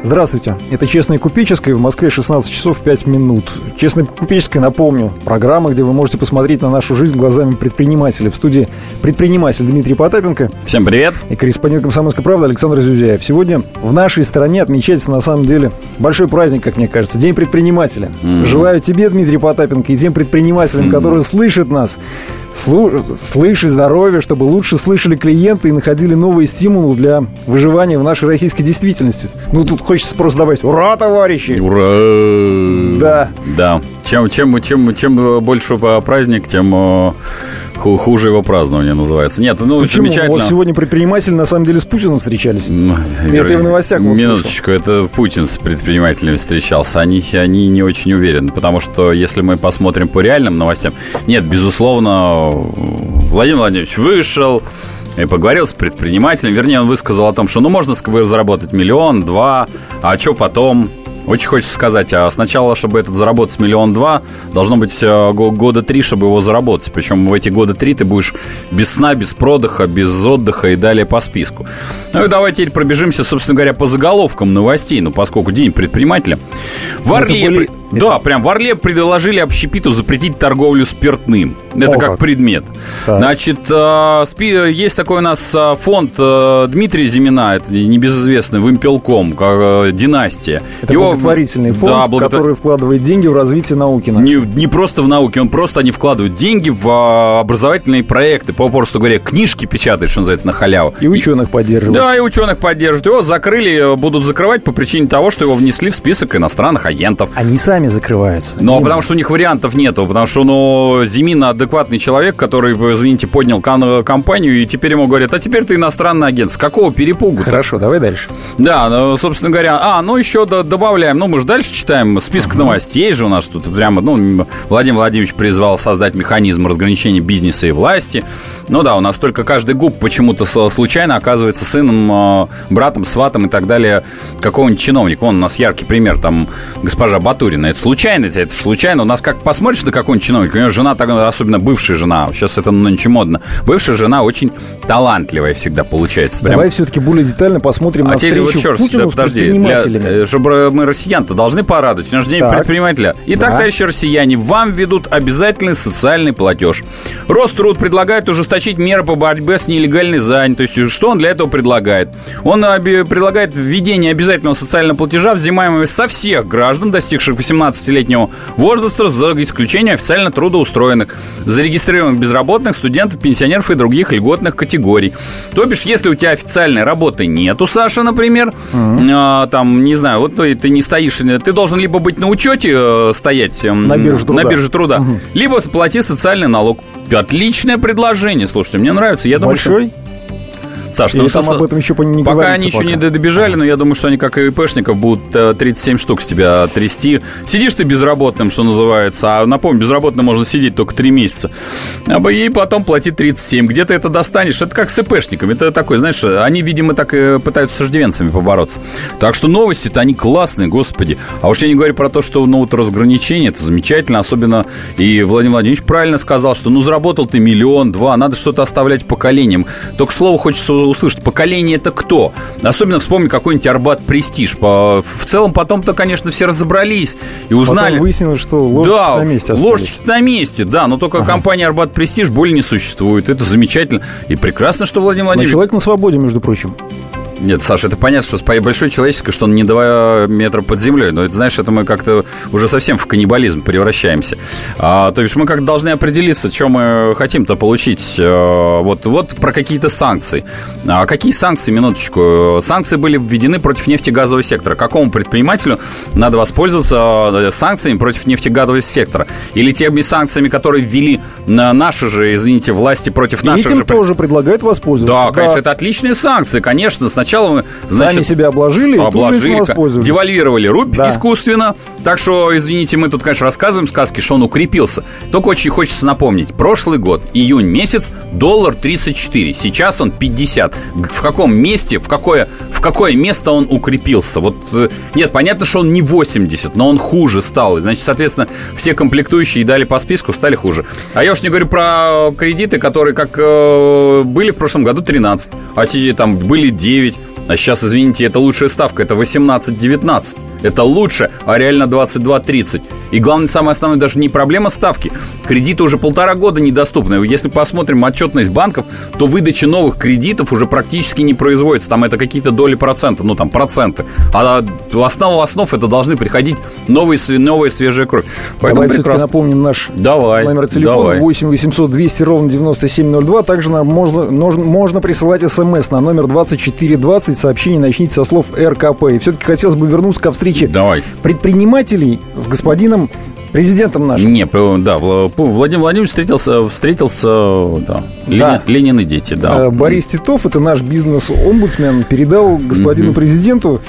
Здравствуйте, это «Честная купеческая» в Москве 16 часов 5 минут. «Честная купеческая», напомню, программа, где вы можете посмотреть на нашу жизнь глазами предпринимателя. В студии предприниматель Дмитрий Потапенко. Всем привет. И корреспондент «Комсомольской правды» Александр Зюзяев. Сегодня в нашей стране отмечается, на самом деле, большой праздник, как мне кажется, День предпринимателя. Mm-hmm. Желаю тебе, Дмитрий Потапенко, и тем предпринимателям, mm-hmm. которые слышат нас, слышать здоровье, чтобы лучше слышали клиенты и находили новые стимулы для выживания в нашей российской действительности. Ну, тут хочется просто добавить «Ура, товарищи!» Ура! Да. Да. Чем, чем, чем, чем больше праздник, тем э, хуже его празднование называется. Нет, ну, Почему? замечательно. Вот сегодня предприниматели на самом деле с Путиным встречались. Ну, это и в новостях Минуточку, это Путин с предпринимателями встречался. Они, они не очень уверены, потому что если мы посмотрим по реальным новостям, нет, безусловно, Владимир Владимирович вышел, и поговорил с предпринимателем. Вернее, он высказал о том, что ну можно заработать миллион, два, а что потом? Очень хочется сказать, а сначала, чтобы этот заработать миллион два, должно быть э, года три, чтобы его заработать. Причем в эти года три ты будешь без сна, без продыха, без отдыха и далее по списку. Ну и давайте теперь пробежимся, собственно говоря, по заголовкам новостей. Ну, поскольку День предпринимателя. В Орле... Были... Да, прям в Орле предложили общепиту запретить торговлю спиртным. Это О, как, как предмет. Так. Значит, э, есть такой у нас э, фонд Дмитрия Зимина, это небезызвестный, Вымпелком, как династия. Это Его благотворительный фонд, да, благотвор... который вкладывает деньги в развитие науки. Не, не просто в науке, он просто они вкладывают деньги в а, образовательные проекты, попросту говоря, книжки печатают, что называется, на халяву. И ученых поддерживают. Да, и ученых поддерживают. Его закрыли, будут закрывать по причине того, что его внесли в список иностранных агентов. Они сами закрываются. Но ну, а потому что у них вариантов нету, потому что, ну, Зимина адекватный человек, который, извините, поднял компанию, и теперь ему говорят, а теперь ты иностранный агент. С какого перепугу? -то? Хорошо, давай дальше. Да, ну, собственно говоря, а, ну еще добавляем ну, мы же дальше читаем список uh-huh. новостей же у нас тут прямо, ну, Владимир Владимирович призвал создать механизм разграничения бизнеса и власти. Ну да, у нас только каждый губ почему-то случайно оказывается сыном, а, братом, сватом и так далее какого-нибудь чиновника. Вон у нас яркий пример, там, госпожа Батурина. Это случайно, это случайно. У нас как посмотришь на какого-нибудь чиновника, у нее жена, особенно бывшая жена, сейчас это нынче модно, бывшая жена очень талантливая всегда получается. Прям. Давай все-таки более детально посмотрим а на встречу вот еще Путину да, подожди, для, э, чтобы мы россиян-то должны порадовать. У нас же день так. предпринимателя. Итак, да. товарищи россияне, вам ведут обязательный социальный платеж. Роструд предлагает ужесточить меры по борьбе с нелегальной занятостью. Что он для этого предлагает? Он предлагает введение обязательного социального платежа, взимаемого со всех граждан, достигших 18-летнего возраста, за исключением официально трудоустроенных, зарегистрированных безработных, студентов, пенсионеров и других льготных категорий. То бишь, если у тебя официальной работы нету, Саша, например, mm-hmm. а, там, не знаю, вот ты, ты не стоишь ты должен либо быть на учете э, стоять на бирже труда, на бирже труда угу. либо плати социальный налог. Отличное предложение, слушайте, мне нравится. Я Большой? думаю, что... Саш, ну, там об этом еще не Пока они еще пока. не добежали, но я думаю, что они, как и ИПшников, будут 37 э, штук с тебя трясти. Сидишь ты безработным, что называется, а напомню, безработным можно сидеть только 3 месяца. А ей потом платить 37. Где ты это достанешь? Это как с ИПшниками. Это такой, знаешь, они, видимо, так и пытаются с иждивенцами побороться. Так что новости-то они классные, господи. А уж я не говорю про то, что ну, вот разграничение, это замечательно. Особенно и Владимир Владимирович правильно сказал, что ну заработал ты миллион, два, надо что-то оставлять поколениям. Только слово хочется услышать, поколение это кто? Особенно вспомни какой-нибудь Арбат Престиж. В целом потом-то, конечно, все разобрались и узнали. Потом выяснилось, что ложечки да, на месте остались. ложечки на месте, да, но только ага. компания Арбат Престиж более не существует. Это замечательно. И прекрасно, что Владимир Владимирович... Но человек на свободе, между прочим. Нет, Саша, это понятно, что с большой человеческой, что он не 2 метра под землей. Но это, знаешь, это мы как-то уже совсем в каннибализм превращаемся. А, то есть мы как должны определиться, что мы хотим-то получить. А, вот, вот про какие-то санкции. А какие санкции, минуточку? Санкции были введены против нефтегазового сектора. Какому предпринимателю надо воспользоваться э, санкциями против нефтегазового сектора? Или теми санкциями, которые ввели наши же, извините, власти против И наших этим же... тоже предлагают воспользоваться. Да, да, конечно, это отличные санкции. Конечно, сначала Сначала мы, значит, Сами себя обложили, обложили, девальвировали рубль Да. искусственно. Так что, извините, мы тут, конечно, рассказываем сказки, что он укрепился. Только очень хочется напомнить. Прошлый год, июнь месяц, доллар 34. Сейчас он 50. В каком месте, в какое, в какое место он укрепился? Вот, э, нет, понятно, что он не 80, но он хуже стал. Значит, соответственно, все комплектующие дали по списку, стали хуже. А я уж не говорю про кредиты, которые как э, были в прошлом году 13, а там были 9. А сейчас, извините, это лучшая ставка, это 18-19. Это лучше, а реально 22-30. И главное, самое основное, даже не проблема ставки. Кредиты уже полтора года недоступны. Если посмотрим отчетность банков, то выдача новых кредитов уже практически не производится. Там это какие-то доли процента, ну там проценты. А в основу основ это должны приходить новые, новая свежая кровь. Поэтому Давай прекрасно. напомним наш Давай, номер телефона давай. 8 800 200 ровно 9702. Также нам можно, можно, можно присылать смс на номер 2420. Сообщение начните со слов РКП. И все-таки хотелось бы вернуться ко встрече Давай. предпринимателей с господином президентом нашим. Не, да, Вла- Владимир Владимирович встретился, встретился, да, Ленин, Ленин и дети, да. Э, Борис Титов, это наш бизнес-омбудсмен, передал господину президенту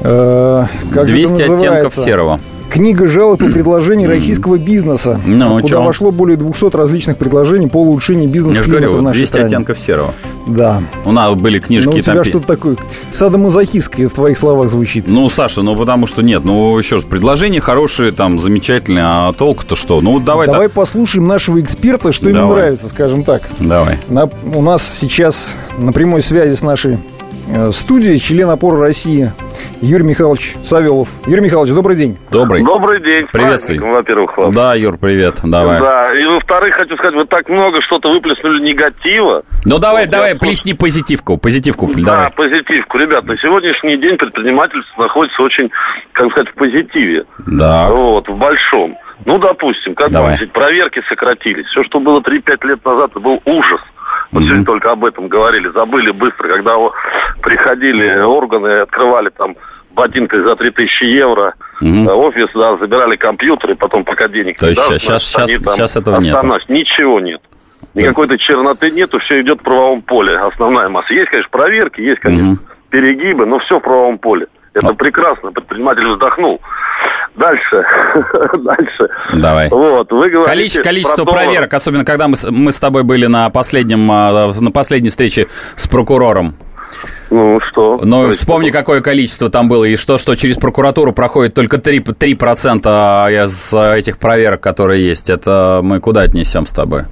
э, как же это 200 оттенков серого. Книга жалоб и предложений российского бизнеса, Ну, куда чё? вошло более 200 различных предложений по улучшению бизнес-климата в нашей 200 стране. оттенков серого. Да. У нас были Но книжки у тебя там... что-то такое садомазохистское в твоих словах звучит. Ну, Саша, ну потому что нет, ну еще раз, предложения хорошие, там, замечательные, а толку-то что? Ну, давай, Давай так. послушаем нашего эксперта, что ему Давай. нравится, скажем так. Давай. На- у нас сейчас на прямой связи с нашей э, студией член опоры России Юрий Михайлович Савелов. Юрий Михайлович, добрый день. Добрый. Добрый день. праздником, Во-первых, вам. Да, Юр, привет, давай. Да, и во-вторых, хочу сказать, вы так много что-то выплеснули негатива. Ну, давай, Вот давай, я плесни позитивку, позитивку, Да, давай. позитивку. Ребят, на сегодняшний день предпринимательство находится очень, как сказать, в позитиве. Да. Вот, в большом. Ну, допустим, как Давай. проверки сократились. Все, что было 3-5 лет назад, это был ужас. Мы сегодня только об этом говорили, забыли быстро, когда приходили органы открывали там ботинкой за 3000 евро э, офис, да, забирали компьютеры, потом пока денег То не есть даст, щас- значит, щас- там щас этого останавливаются. Ничего нет. Никакой-то черноты нету, все идет в правовом поле. Основная масса. Есть, конечно, проверки, есть, конечно, Мгм. перегибы, но все в правовом поле. Это А. прекрасно, предприниматель вздохнул. Дальше. Дальше. Давай. Вот, вы говорите... Количество, количество про проверок, особенно когда мы, с- мы с тобой были на последнем, а, на последней встрече с прокурором. Ну, что? Ну, вспомни, какое количество там было, и что, что через прокуратуру проходит только 3%, 3% из этих проверок, которые есть. Это мы куда отнесем с тобой?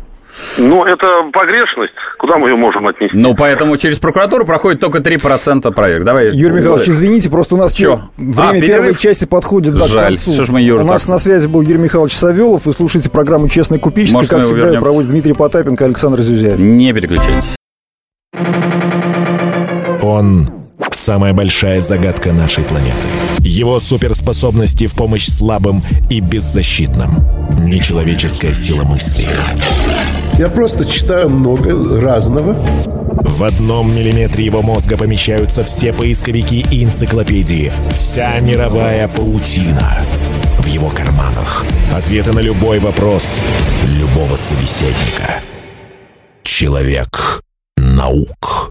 Ну, это погрешность. Куда мы ее можем отнести? Ну, поэтому через прокуратуру проходит только 3% проверок. Давай. Юрий Михайлович, извините, просто у нас Чё? А, время перерыв? первой части подходит да, Жаль. к концу. Что ж мы, Юра, у нас так? на связи был Юрий Михайлович Савелов. Вы слушаете программу «Честный купеческий». Может, как всегда, вернемся? проводит Дмитрий Потапенко и Александр Зюзяев. Не переключайтесь. Он – самая большая загадка нашей планеты. Его суперспособности в помощь слабым и беззащитным. Нечеловеческая сила мысли. Я просто читаю много разного. В одном миллиметре его мозга помещаются все поисковики и энциклопедии. Вся мировая паутина. В его карманах. Ответы на любой вопрос любого собеседника. Человек наук.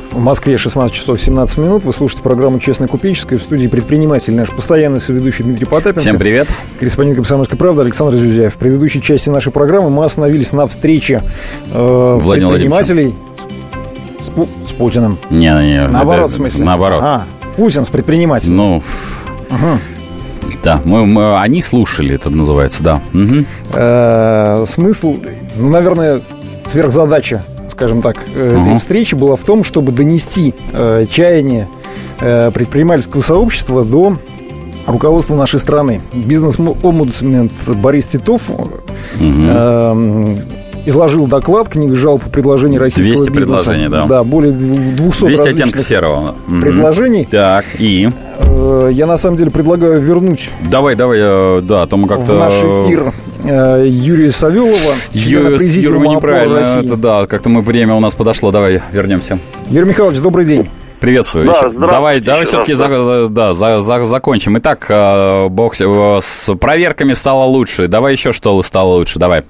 В Москве 16 часов 17 минут. Вы слушаете программу «Честная купеческая». В студии предприниматель, наш постоянный соведущий Дмитрий Потапенко. Всем привет. Корреспондент «Комсомольской правды» Александр Зюзяев. В предыдущей части нашей программы мы остановились на встрече э, предпринимателей с, Пу- с Путиным. Не, не, Наоборот, это- в смысле? Наоборот. А, Путин с предпринимателем. Ну, да, мы, мы- они слушали, это называется, да. Э, смысл, ну, наверное, сверхзадача, скажем так, э, этой встречи была в том, чтобы донести э, чаяние э, предпринимательского сообщества до руководства нашей страны. Бизнес-омбудсмен Борис Титов Мгм. э, изложил доклад, книга жалоб и предложений российского 200 бизнеса. предложений, да. Да, более 200 200 различных оттенков серого. Предложений. Так, и? Э, Я на самом деле предлагаю вернуть Давай, давай, э, да, а то мы как-то... в наш эфир Юрия Савелова, члена президиума «Опора неправильно, России». это да, как-то мы время у нас подошло, давай вернемся. Юрий Михайлович, добрый день. Приветствую. Да, Давай, давай все-таки за- за- да, за- за- закончим. Итак, э, бог с- э, с проверками стало лучше. Давай еще что стало лучше, давай.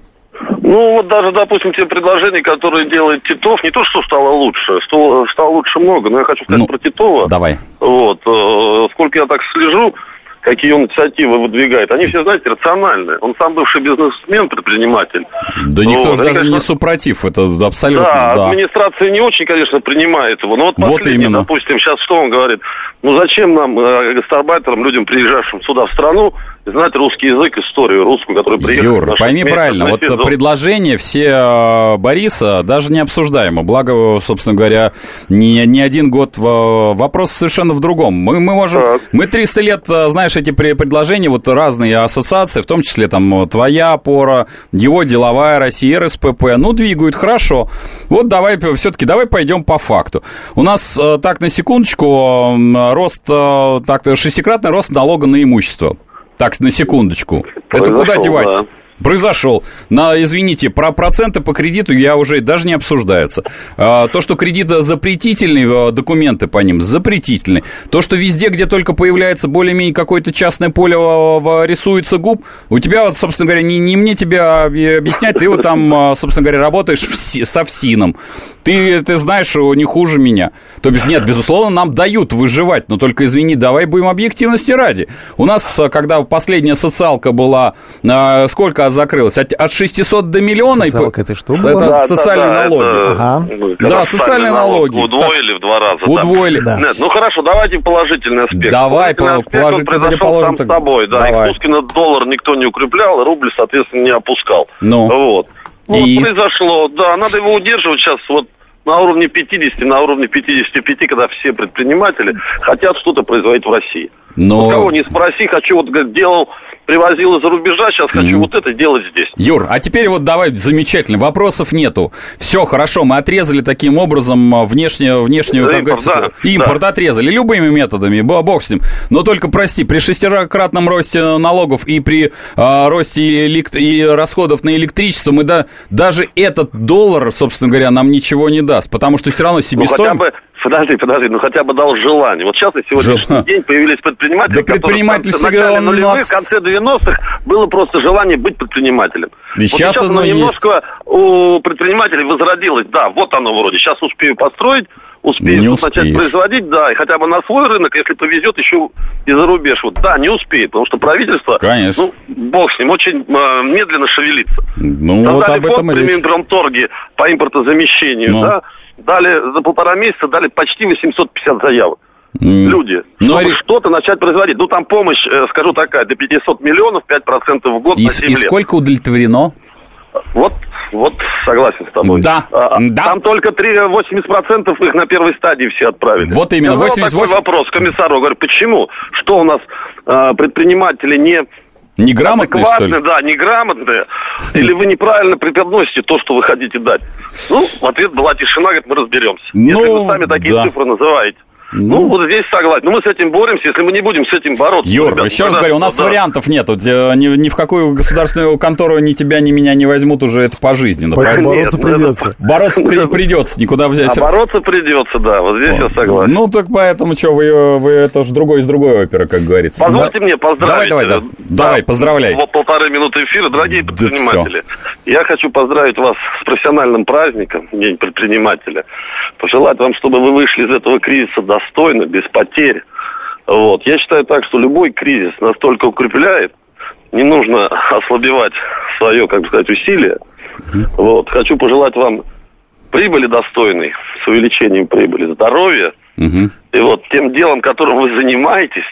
Ну, вот даже, допустим, те предложения, которые делает Титов, не то, что стало лучше, стало, стало лучше много, но я хочу сказать Ну, про Титова. Давай. Вот, э, сколько я так слежу, какие он инициативы выдвигает, они все, знаете, рациональные. Он сам бывший бизнесмен, предприниматель. Да никто Вот, же даже конечно, не супротив, это абсолютно, Да, да. администрация не очень, конечно, принимает его. Но вот, Вот именно. допустим, сейчас что он говорит? Ну зачем нам, э, гастарбайтерам, людям, приезжавшим сюда в страну, знать русский язык, историю русскую, которую приехали Юр, пойми правильно, вот сезон? предложение все э, Бориса даже не обсуждаемо. Благо, собственно говоря, не, не один год в- вопрос совершенно в другом. Мы, мы можем, Так. мы 300 лет, э, знаешь, эти пре- предложения, вот разные ассоциации, в том числе там э, твоя опора, его деловая Россия, РСПП, ну, двигают хорошо. Вот давай, все-таки давай пойдем по факту. У нас, э, так, на секундочку, рост, э, так, шестикратный рост налога на имущество. Так, на секундочку. Это куда Произошел, девать? да. Произошел. На, извините, про проценты по кредиту я уже даже не обсуждается. А, то, что кредит запретительный, э, документы по ним запретительные. То, что везде, где только появляется более-менее какое-то частное поле, в- рисуется губ, у тебя, вот, собственно говоря, не, не мне тебя объ- объяснять, ты вот там, собственно говоря, работаешь со ФСИНом. Ты, ты знаешь, что не хуже меня. То бишь, нет, безусловно, нам дают выживать, но только, извини, давай будем объективности ради. У нас, когда последняя социалка была, э, сколько закрылась? От, от 600 до миллиона. Социалка это что Это было? Да, социальные да, налоги. это, Ага. Да, социальные налоги. Удвоили в два раза. Удвоили. Да. Нет, ну хорошо, давайте положительный аспект. Давай, Положительный по- аспект, он произошел положим сам так. с тобой, да. Давай. И Пускина доллар никто не укреплял, рубль, соответственно, не опускал. Ну. Вот. Ну, И? вот произошло, да, надо его удерживать сейчас вот на уровне 50, на уровне 55, когда все предприниматели хотят что-то производить в России. Но... Вот кого не спроси, хочу, вот говорит, делал, привозил из-за рубежа, сейчас хочу вот это делать здесь. Юр, а теперь вот давай, замечательно, вопросов нету. Все, хорошо, мы отрезали таким образом а, внешнюю, внешнюю как импорт, говорится, да, импорт да. отрезали любыми методами, бо- бог с ним. Но только, прости, при шестикратном росте налогов и при а, росте элект- и расходов на электричество мы да, даже этот доллар, собственно говоря, нам ничего не даст, потому что все равно Ну, себестоимость... бы, подожди, подожди, ну хотя бы дал желание. Вот сейчас на сегодняшний Жел- день появились предприниматели, Да которые предприниматель в конце, всегда нулевых, в конце 90-х было просто желание быть предпринимателем. И вот сейчас сейчас оно оно есть. немножко у предпринимателей возродилось. Да, вот оно вроде. Сейчас успею построить, Не тут начать производить, да, и хотя бы на свой рынок, если повезет, еще и за рубеж. Вот, да, не успеет, потому что правительство, Конечно. ну, бог с ним, очень э, медленно шевелится. Ну, вот Создали об этом фонд и при речь. Минпромторге по импортозамещению, Ну. да, дали за полтора месяца дали почти 850 заявок. М. Люди, Ну, чтобы что-то начать производить. Ну, там помощь, э, скажу такая, до 500 миллионов, 5% в год И, на с- 7 и лет. сколько удовлетворено? Вот, вот согласен с тобой. Да, А, да. Там только 3, 80% их на первой стадии все отправили. Вот именно, Я задал 88. такой вопрос комиссару, говорю, почему? Что у нас э, предприниматели не Неграмотные, что ли? да, неграмотные, или вы неправильно преподносите то, что вы хотите дать. Ну, в ответ была тишина, говорит, мы разберемся. Если Ну, вы сами такие да. цифры называете. Ну, вот здесь согласен. Но мы с этим боремся, если мы не будем с этим бороться. Юр, ребят, еще раз говорю, у нас да. вариантов нет. Вот, э, Ни, ни в какую государственную контору ни тебя, ни меня не возьмут уже это пожизненно. Бороться Нет, ну, придется. это- Бороться при- придется, никуда взять. А бороться придется, да, вот здесь я согласен. Ну, так поэтому что, вы, вы это же другой из другой оперы, как говорится. Позвольте Да. мне поздравить. Давай, давай, да. э, Давай, поздравляй. Вот полторы минуты эфира. Дорогие Да предприниматели, я хочу поздравить вас с профессиональным праздником, День предпринимателя. Пожелать вам, чтобы вы вышли из этого кризиса достойно, без потерь. Вот. Я считаю так, что любой кризис настолько укрепляет, не нужно ослабевать свое, как бы сказать, усилие. Вот. Хочу пожелать вам прибыли достойной, с увеличением прибыли, здоровья, Мгм. и вот тем делом, которым вы занимаетесь,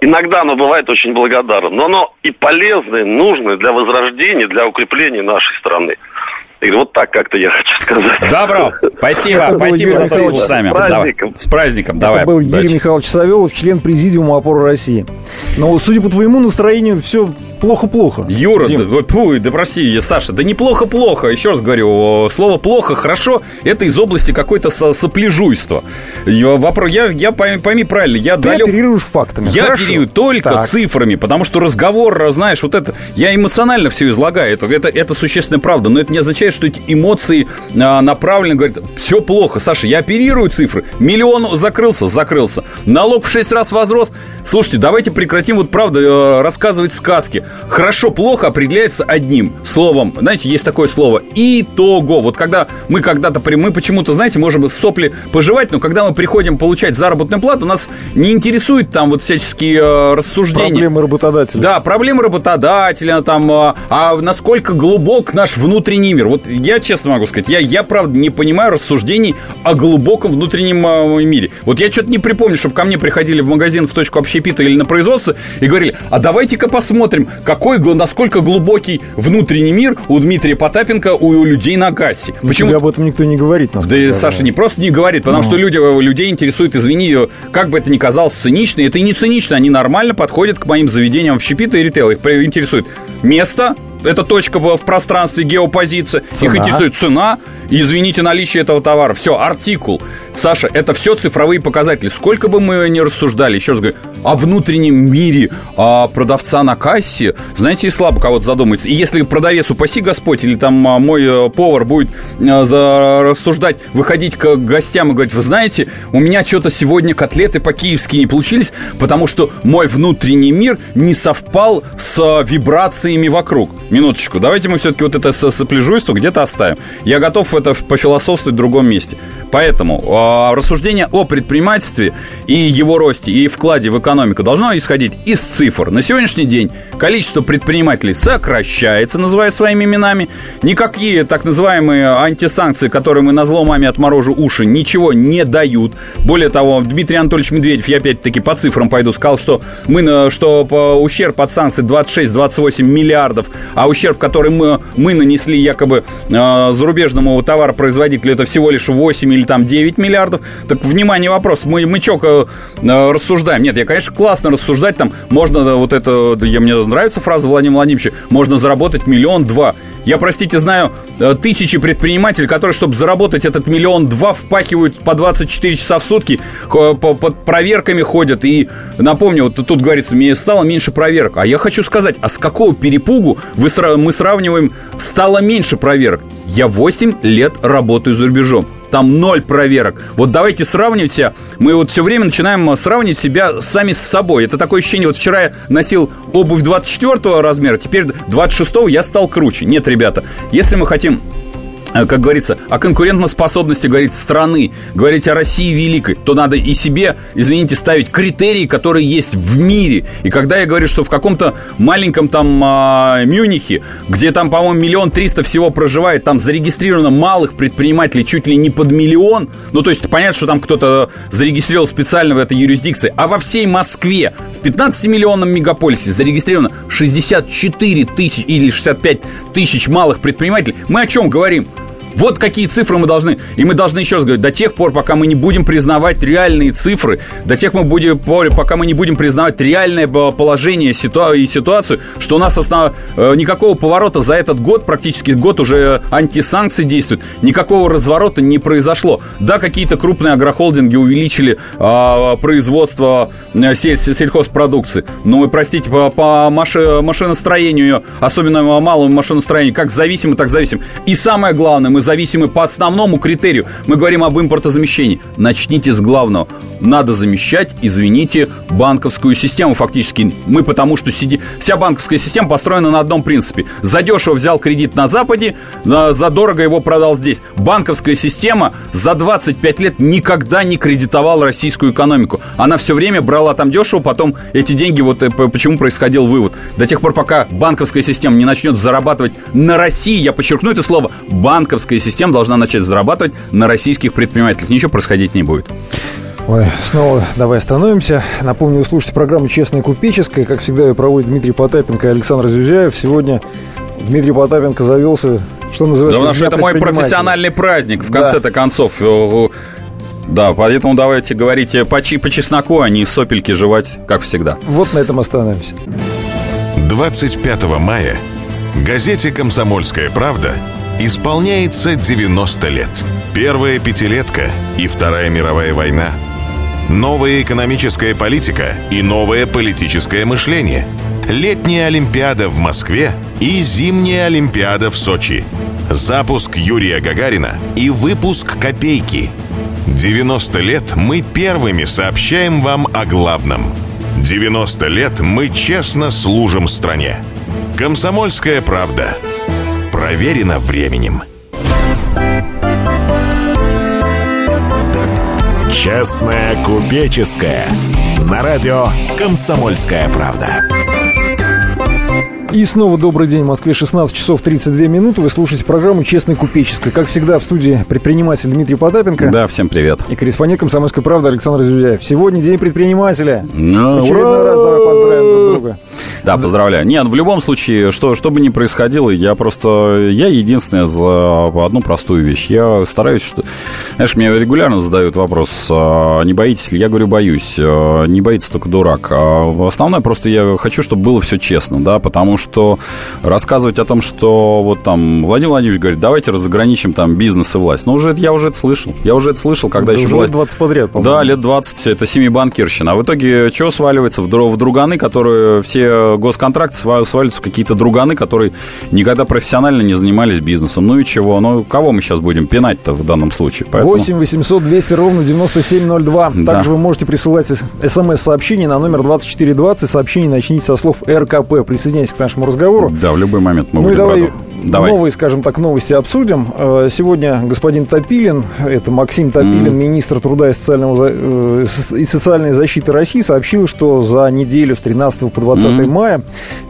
иногда оно бывает очень благодарным, но оно и полезное, нужное для возрождения, для укрепления нашей страны. И вот так как-то я хочу сказать. Добро. Спасибо. Это Спасибо Юрий за то, что с нами. С праздником. Давай. С праздником. Давай. Это был. Юрий Михайлович Савелов, член президиума опоры России. Но, судя по твоему настроению, все плохо-плохо. Юра, Дим. да, фу, да прости, я, Саша, да неплохо-плохо. Еще раз говорю, слово плохо, хорошо, это из области какой-то со- сопляжуйства. Я, вопрос, я, я пойми, пойми правильно, я Ты далек... оперируешь фактами. Я Хорошо. оперирую только Так. цифрами, потому что разговор, знаешь, вот это, я эмоционально все излагаю, это, это, это существенная правда, но это не означает, что эти эмоции а, направлены, говорят, все плохо, Саша, я оперирую цифры, миллион закрылся, закрылся, налог в 6 раз возрос, слушайте, давайте прекратим вот правда э, рассказывать сказки, хорошо, плохо определяется одним словом, знаете, есть такое слово, итого, вот когда мы когда-то, мы почему-то, знаете, можем сопли пожевать, но когда мы приходим получать заработную плату, нас не интересует там вот всяческие э, рассуждения. Проблемы работодателя. Да, проблемы работодателя, там, а, а насколько глубок наш внутренний мир. Вот я честно могу сказать, я, я правда не понимаю рассуждений о глубоком внутреннем а, мире. Вот я что-то не припомню, чтобы ко мне приходили в магазин в точку общепита или на производство и говорили, а давайте-ка посмотрим, какой, насколько глубокий внутренний мир у Дмитрия Потапенко, у людей на кассе. Ну, Почему? тебе об этом никто не говорит. Да, я Саша не просто не говорит, потому Ну. что люди, людей интересует, извини, как бы это ни казалось цинично, это и не цинично, они нормально подходят к моим заведениям общепита и ритейла. Их интересует место, это точка в в пространстве, геопозиция. Их Цена. интересует цена и, извините, наличие этого товара. Все, артикул. Саша, это все цифровые показатели. Сколько бы мы ни рассуждали, еще раз говорю, о внутреннем мире а продавца на кассе, знаете, и слабо кого-то задумается. И если продавец, упаси Господь, или там а, мой э, повар будет э, за- рассуждать, выходить к гостям и говорить, вы знаете, у меня что-то сегодня котлеты по-киевски не получились, потому что мой внутренний мир не совпал с э, вибрациями вокруг. Минуточку, давайте мы все-таки вот это со- сопляжуйство где-то оставим. Я готов это пофилософствовать в другом месте. Поэтому э, рассуждение о предпринимательстве и его росте, и вкладе в экономику должно исходить из цифр. На сегодняшний день количество предпринимателей сокращается, называя своими именами. Никакие так называемые антисанкции, которые мы на зло маме отморожу уши, ничего не дают. Более того, Дмитрий Анатольевич Медведев, я опять-таки по цифрам пойду, сказал, что, мы, что ущерб от санкций 26-28 миллиардов, ущерб, который мы, мы нанесли якобы э, зарубежному товаропроизводителю, это всего лишь 8 или там 9 миллиардов. Так, внимание, вопрос. Мы, мы чё, э, рассуждаем? Нет, я, конечно, классно рассуждать. Там можно э, вот это... Я, мне нравится фраза Владимира Владимировича. Можно заработать миллион-два. Я, простите, знаю э, тысячи предпринимателей, которые, чтобы заработать этот миллион-два, впахивают по 24 часа в сутки, под проверками ходят. И напомню, вот тут говорится, мне стало меньше проверок. А я хочу сказать, а с какого перепугу вы мы сравниваем стало меньше проверок? Я 8 лет работаю за рубежом. Там ноль проверок. Вот давайте сравнивать себя. Мы вот все время начинаем э, сравнивать себя сами с собой. Это такое ощущение. Вот вчера я носил обувь 24 размера, теперь 26 я стал круче. Нет, ребята, если мы хотим как говорится, о конкурентоспособности, говорить, страны, говорить о России великой, то надо и себе, извините, ставить критерии, которые есть в мире. И когда я говорю, что в каком-то маленьком там а, Мюнихе, где там, по-моему, миллион триста всего проживает, там зарегистрировано малых предпринимателей чуть ли не под миллион, ну, то есть понятно, что там кто-то зарегистрировал специально в этой юрисдикции, а во всей Москве, в 15-миллионном мегаполисе зарегистрировано 64 тысячи или 65 тысяч малых предпринимателей. Мы о чем говорим? Вот какие цифры мы должны. И мы должны еще раз говорить, до тех пор, пока мы не будем признавать реальные цифры, до тех мы будем, пока мы не будем признавать реальное э, положение ситуа- и ситуацию, что у нас основ... э, никакого поворота за этот год, практически год уже антисанкции действуют, никакого разворота не произошло. Да, какие-то крупные агрохолдинги увеличили а, производство э,сель- сельхозпродукции. Но вы простите, по, по маши- машиностроению, особенно малому машиностроению, как зависимы, так зависим. И самое главное, мы зависимы по основному критерию. Мы говорим об импортозамещении. Начните с главного. Надо замещать, извините, банковскую систему фактически. Мы потому что сиди... вся банковская система построена на одном принципе. Задешево взял кредит на Западе, задорого его продал здесь. Банковская система за 25 лет никогда не кредитовала российскую экономику. Она все время брала там дешево, потом эти деньги, вот э, почему происходил вывод. До тех пор, пока банковская система не начнет зарабатывать на России, я подчеркну это слово, банковская система должна начать зарабатывать на российских предпринимателях. Ничего происходить не будет. Ой, снова давай остановимся. Напомню, вы слушаете программу «Честная купеческая». Как всегда, ее проводит Дмитрий Потапенко и Александр Зюзяев. Сегодня Дмитрий Потапенко завелся что называется... Да, потому что это мой профессиональный праздник, в конце-то да. концов. Да, поэтому давайте говорите по, по чесноку, а не сопельки жевать, как всегда. Вот на этом остановимся. 25 мая газете «Комсомольская правда» исполняется 90 лет. Первая пятилетка и Вторая мировая война. Новая экономическая политика и новое политическое мышление. Летняя Олимпиада в Москве и зимняя Олимпиада в Сочи. Запуск Юрия Гагарина и выпуск «Копейки» – 90 лет мы первыми сообщаем вам о главном. 90 лет мы честно служим стране. Комсомольская правда. Проверено временем. Честная купеческая. На радио «Комсомольская правда». И снова добрый день. В Москве 16 часов 32 минуты. Вы слушаете программу «Честная купеческая». Как всегда, в студии предприниматель Дмитрий Потапенко. Да, всем привет. И корреспондент «Комсомольской правды» Александр Зюзяев. Сегодня день предпринимателя. Ну, очередной ура! раз давай поздравим друг друга. Да, поздравляю. Нет, в любом случае, что, что бы ни происходило, я просто... Я единственное за одну простую вещь. Я стараюсь, что... Знаешь, мне регулярно задают вопрос, а, не боитесь ли? Я говорю, боюсь. А, не боится только дурак. А основное просто я хочу, чтобы было все честно, да, потому что рассказывать о том, что вот там Владимир Владимирович говорит, давайте разограничим там бизнес и власть. Ну, уже я уже это слышал. Я уже это слышал, когда да еще уже была... лет 20 подряд, по-моему. Да, лет 20, все это семибанкирщина. А в итоге что сваливается? В, в друганы, которые все госконтракт свалится в какие-то друганы, которые никогда профессионально не занимались бизнесом. Ну и чего? Ну, кого мы сейчас будем пинать-то в данном случае? Поэтому... 8 800 200 ровно 9702. Да. Также вы можете присылать смс-сообщение на номер 2420. Сообщение начните со слов РКП. Присоединяйтесь к нашему разговору. Да, в любой момент мы ну будем давай рады. Давай. Новые, скажем так, новости обсудим. Э, сегодня господин Топилин, это Максим Топилин, mm-hmm. министр труда и, социального, э, и социальной защиты России, сообщил, что за неделю с 13 по 20 mm-hmm. мая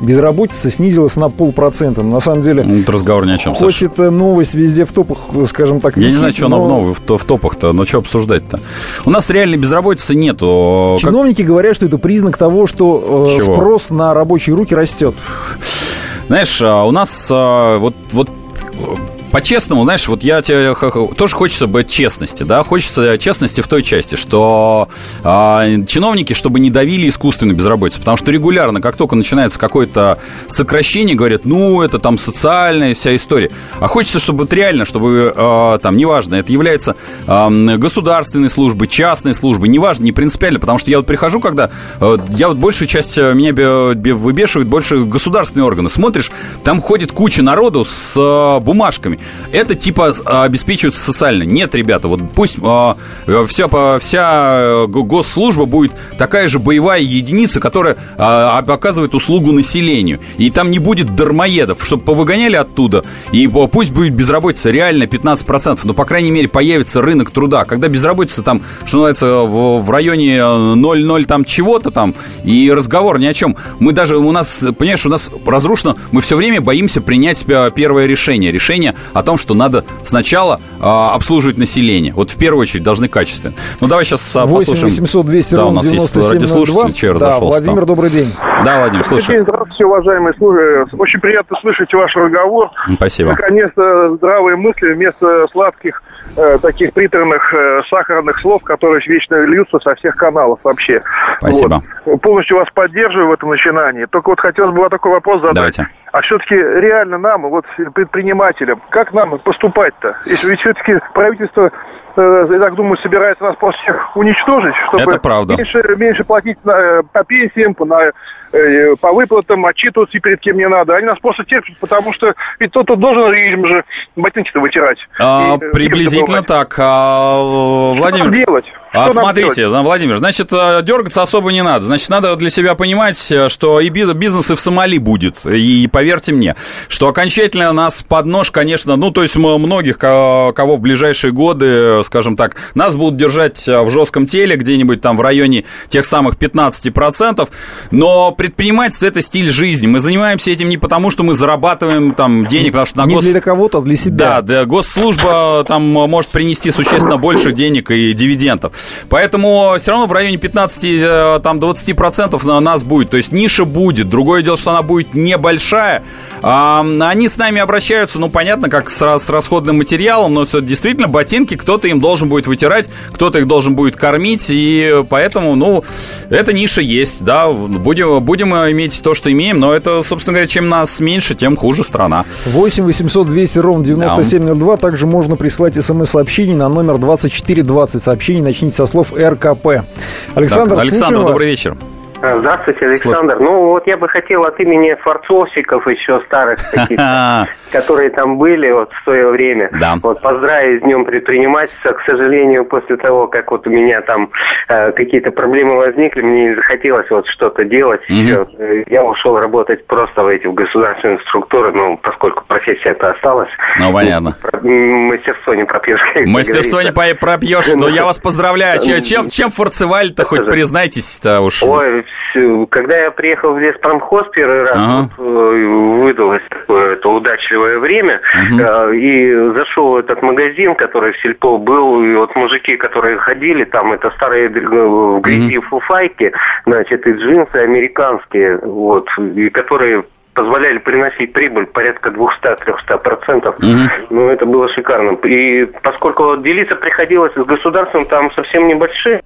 безработица снизилась на полпроцента. На самом деле... Ну, это разговор ни о чем, Хоть это новость везде в топах, скажем так, Я висит, не знаю, что но... она в, в, топах-то, но что обсуждать-то? У нас реальной безработицы нету. Чиновники как... говорят, что это признак того, что э, спрос на рабочие руки растет. Знаешь, а, у нас а, вот, вот по-честному, знаешь, вот я тебе тоже хочется быть честности, да, хочется честности в той части, что э, чиновники, чтобы не давили искусственно безработицу, потому что регулярно, как только начинается какое-то сокращение, говорят, ну, это там социальная вся история. А хочется, чтобы вот реально, чтобы э, там, неважно, это является э, государственной службой, частной службой, неважно, не принципиально, потому что я вот прихожу, когда э, я вот большую часть э, меня выбешивает больше государственные органы. Смотришь, там ходит куча народу с э, бумажками. Это типа обеспечивается социально. Нет, ребята, вот пусть а, вся, вся э, госслужба будет такая же боевая единица, которая а, оказывает услугу населению. И там не будет дармоедов, чтобы повыгоняли оттуда. И пусть будет безработица реально 15%, но, по крайней мере, появится рынок труда. Когда безработица там, что называется, в, в районе 0,0 там чего-то там, и разговор ни о чем. Мы даже, у нас, понимаешь, у нас разрушено, мы все время боимся принять э, первое решение. Решение о том, что надо сначала а, обслуживать население. Вот в первую очередь должны качественно. Ну, давай сейчас а, 8 послушаем. 800 200 да, у нас есть радиослушатель, чей да, Владимир, добрый день. Да, Владимир, слушай. Здравствуйте, уважаемые слушатели. Очень приятно слышать ваш разговор. Спасибо. Наконец-то здравые мысли вместо сладких э, таких приторных э, сахарных слов, которые вечно льются со всех каналов вообще. Спасибо. Вот. Полностью вас поддерживаю в этом начинании. Только вот хотелось бы вот такой вопрос задать. Давайте. А все-таки реально нам, вот предпринимателям, как нам поступать-то? Если ведь все-таки правительство Э, я так думаю, собирается нас просто всех уничтожить, чтобы Это правда. Меньше, меньше платить на, э, по пенсиям, по, на, э, по выплатам, отчитываться перед кем не надо. Они нас просто терпят, потому что ведь кто-то должен им же ботинки-то вытирать. А, и, приблизительно так. А, Владимир... Что делать? А что смотрите, делать? Владимир, значит, дергаться особо не надо. Значит, надо для себя понимать, что и бизнес и в Сомали будет. И поверьте мне, что окончательно нас под нож, конечно, ну, то есть многих, кого в ближайшие годы скажем так, нас будут держать в жестком теле где-нибудь там в районе тех самых 15%, но предпринимательство – это стиль жизни. Мы занимаемся этим не потому, что мы зарабатываем там денег, потому что на Не гос... для кого-то, а для себя. Да, да, госслужба там может принести существенно больше денег и дивидендов. Поэтому все равно в районе 15 э, там 20% на нас будет. То есть ниша будет. Другое дело, что она будет небольшая. А, они с нами обращаются, ну, понятно, как с, с расходным материалом, но действительно ботинки кто-то им должен будет вытирать, кто-то их должен будет кормить, и поэтому, ну, эта ниша есть, да, будем, будем иметь то, что имеем, но это, собственно говоря, чем нас меньше, тем хуже страна. 8 800 200 ровно 9702. Также можно прислать смс-сообщение на номер 2420. Сообщение начните со слов РКП. Александр, так, Александр, добрый вечер. Здравствуйте, Александр. Ну, вот я бы хотел от имени форцовщиков еще старых каких-то, которые там были вот в свое время, Да. вот поздравить с Днем предпринимательства. К сожалению, после того, как вот у меня там э, какие-то проблемы возникли, мне не захотелось вот что-то делать. Э, Я ушел работать просто в эти в государственные структуры, ну, поскольку профессия это осталась. Ну, понятно. Про- Мастерство не пропьешь. Мастерство не говорится. пропьешь, но я вас поздравляю. Чем, чем, форцевали-то, хоть признайтесь-то уж. Ой, когда я приехал в леспромхоз первый раз, Ага. вот, э, выдалось такое это удачливое время, Мгм. э, и зашел в этот магазин, который в Сельпо был, и вот мужики, которые ходили, там это старые э, в грязи фуфайки, значит, и джинсы американские, вот, и которые позволяли приносить прибыль порядка 200-300 процентов. Мгм. Ну, это было шикарно. И поскольку делиться приходилось с государством там совсем небольшим,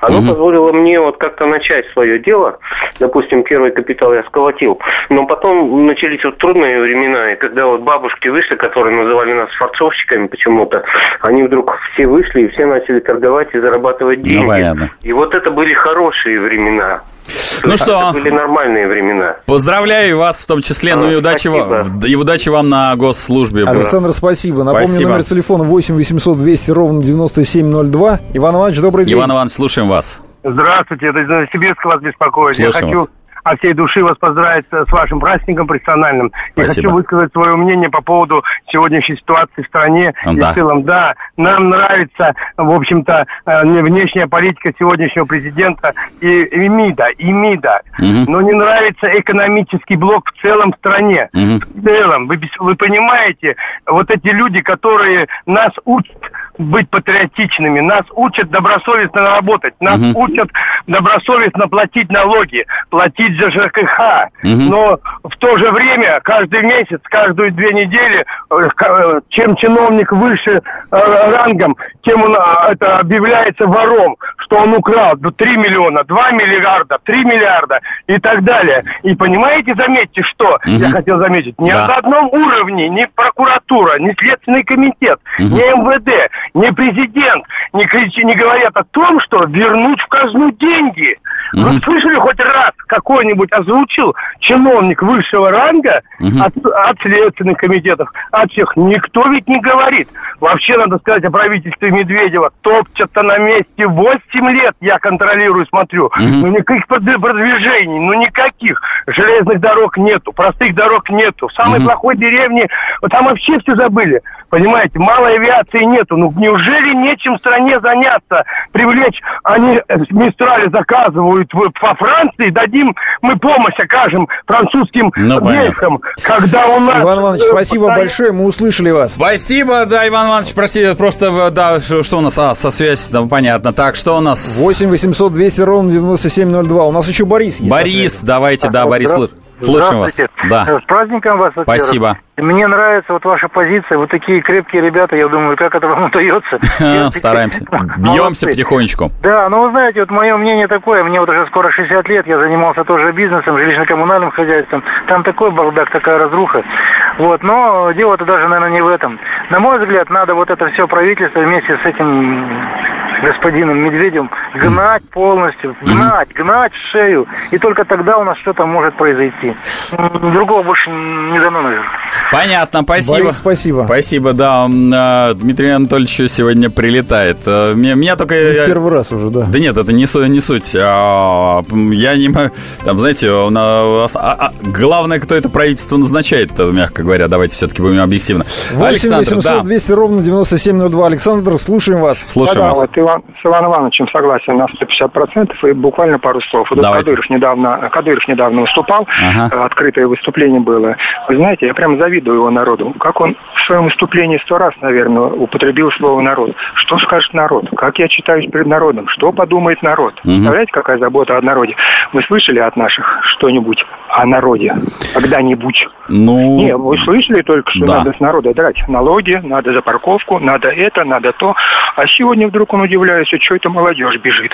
оно Мгм. позволило мне вот как-то начать свое дело. Допустим, первый капитал я сколотил. Но потом начались вот трудные времена, и когда вот бабушки вышли, которые называли нас форцовщиками почему-то, они вдруг все вышли и все начали торговать и зарабатывать деньги. Ну, понятно. И вот это были хорошие времена. Ну что? Были нормальные времена. Поздравляю вас в том числе, ну и А, удачи, вам, и удачи вам на госслужбе. Александр, спасибо. Напомню, Спасибо. номер телефона 8 800 200 ровно 9702. Иван Иванович, добрый день. Иван Иванович, слушаем вас. Здравствуйте, это из Новосибирска вас беспокоит. Я Слушаем хочу вас. От всей души вас поздравить с вашим праздником профессиональным. Спасибо. хочу высказать свое мнение по поводу сегодняшней ситуации в стране Ну и да. в целом. Да, нам нравится, в общем-то, э, внешняя политика сегодняшнего президента и, и МИДа, и МИДа. Мгм. Но не нравится экономический блок в целом в стране. Мгм. В целом, вы, вы понимаете, вот эти люди, которые нас учат быть патриотичными, нас учат добросовестно работать, нас Мгм. учат добросовестно платить налоги, платить за ЖКХ. Мгм. Но в то же время каждый месяц, каждую две недели, э, э, чем чиновник выше э, рангом, тем он а, это объявляется вором, что он украл 3 миллиона, 2 миллиарда, 3 миллиарда и так далее. И понимаете, заметьте, что Мгм. я хотел заметить, ни Да. на одном уровне ни прокуратура, ни Следственный комитет, Мгм. ни МВД, ни президент не, кричи- не говорят о том, что вернуть в казну деньги. Мгм. Вы слышали хоть раз какой-нибудь озвучил чиновник высшего ранга Мгм. от, от следственных комитетов, от всех? Никто ведь не говорит. Вообще, надо сказать о правительстве Медведева. Топчатся на месте 8 лет, я контролирую, смотрю. Мгм. Ну, никаких прод- продвижений, ну, никаких. Железных дорог нету, простых дорог нету. В самой Мгм. плохой деревне, вот там вообще все забыли. Понимаете, малой авиации нету. Ну, неужели нечем стране заняться? Привлечь, они э, Мистрали заказывают в- по Франции, дадим, мы помощь окажем французским Ну, войскам, когда у нас... Иван Иванович, э, спасибо постоянно- большое, мы услышали вас. Спасибо, да, Иван Иванович, прости, просто, э, да, что, у нас, а, со связью, там, понятно. Так, что у нас? 8 800 200 ровно 9702. У нас еще Борис есть. Борис, давайте, да, Борис, слы- слушаем вас. Да, С праздником вас, спасибо. Мне нравится вот ваша позиция. Вот такие крепкие ребята, я думаю, как это вам удается. Стараемся. Бьемся потихонечку. Да, ну вы знаете, вот мое мнение такое, мне вот уже скоро 60 лет, я занимался тоже бизнесом, жилищно-коммунальным хозяйством. Там такой бардак, такая разруха. Вот, но дело-то даже, наверное, не в этом. На мой взгляд, надо вот это все правительство вместе с этим господином Медведевым гнать полностью, гнать, гнать в шею. И только тогда у нас что-то может произойти. Другого больше не дано, наверное. Понятно, спасибо. Борис, спасибо. Спасибо, да. А, Дмитрий Анатольевич сегодня прилетает. А, Меня, меня только... В первый раз уже, да. Да нет, это не, не суть. А, Я не... Там, знаете, у нас- а- а- главное, кто это правительство назначает, мягко говоря. Давайте все-таки будем объективно. 8 Александр, 800 да, 200 ровно 9702. Александр, слушаем вас. слушаем да, вас. вот Иван, с Иваном Ивановичем согласен на 150% и буквально пару слов. Вот. Кадыров недавно, Кадыров недавно выступал, Ага. э, открытое выступление было. Вы знаете, я прям завидую его народу. Как он в своем выступлении сто раз, наверное, употребил слово народ. Что скажет народ? Как я читаюсь перед народом? Что подумает народ? Представляете, какая забота о народе? Вы слышали от наших что-нибудь о народе? Когда-нибудь? Ну, Не, вы слышали только, что Да. надо с народа драть налоги, надо за парковку, надо это, надо то. А сегодня вдруг он удивляется, что это молодежь бежит.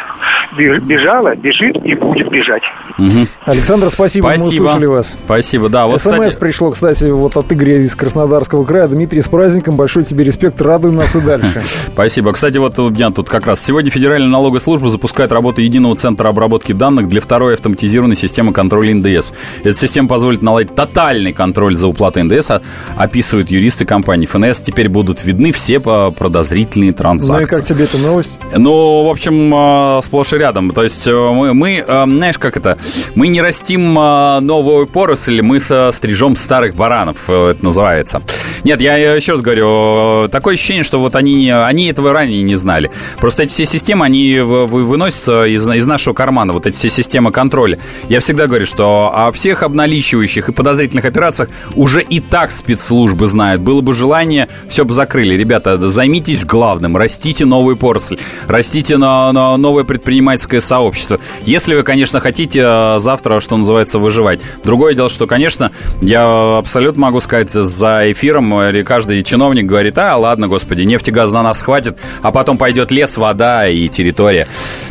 Беж- Бежала, бежит и будет бежать. мгм. Александр, спасибо, мы спасибо. услышали вас. Спасибо, да. Вот, СМС кстати, пришло, кстати, вот от Игоря из Краснодарского края. Дмитрий, с праздником, большой тебе респект, радуй нас и дальше. Спасибо. Кстати, вот у меня тут как раз сегодня Федеральная налоговая служба запускает работу единого центра обработки данных для второй автоматизированной системы контроля НДС. Эта система позволит наладить тотальный контроль за уплатой НДС, а- описывают юристы компании ФНС. Теперь будут видны все по- подозрительные транзакции. Ну и как тебе эта новость? Ну, в общем, э, сплошь и рядом. То есть э, мы, мы, э, знаешь, как это? Мы не растим новую поросль, мы со стрижем старых баранов, это называется. Нет, я еще раз говорю, такое ощущение, что вот они, они этого ранее не знали. Просто эти все системы, они выносятся из, из нашего кармана, вот эти все системы контроля. Я всегда говорю, что о всех обналичивающих и подозрительных операциях уже и так спецслужбы знают. Было бы желание, все бы закрыли. Ребята, займитесь главным, растите новую поросль, растите на, на новое предпринимательское сообщество. Если вы, конечно, хотите э, завтра, что называется, выживать. Другое дело, что, конечно, я абсолютно могу сказать, за эфиром э, или каждый чиновник говорит, а, ладно, господи, нефть и газ на нас хватит, а потом пойдет лес, вода и территория.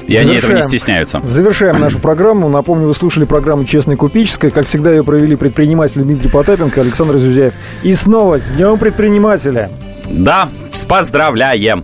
И они этого не Завершаем. стесняются. Завершаем нашу программу. Напомню, вы слушали программу «Честная купеческая». Как всегда, ее провели предприниматель Дмитрий Потапенко, Александр Зюзяев. И снова с Днем предпринимателя. Да, с поздравляем!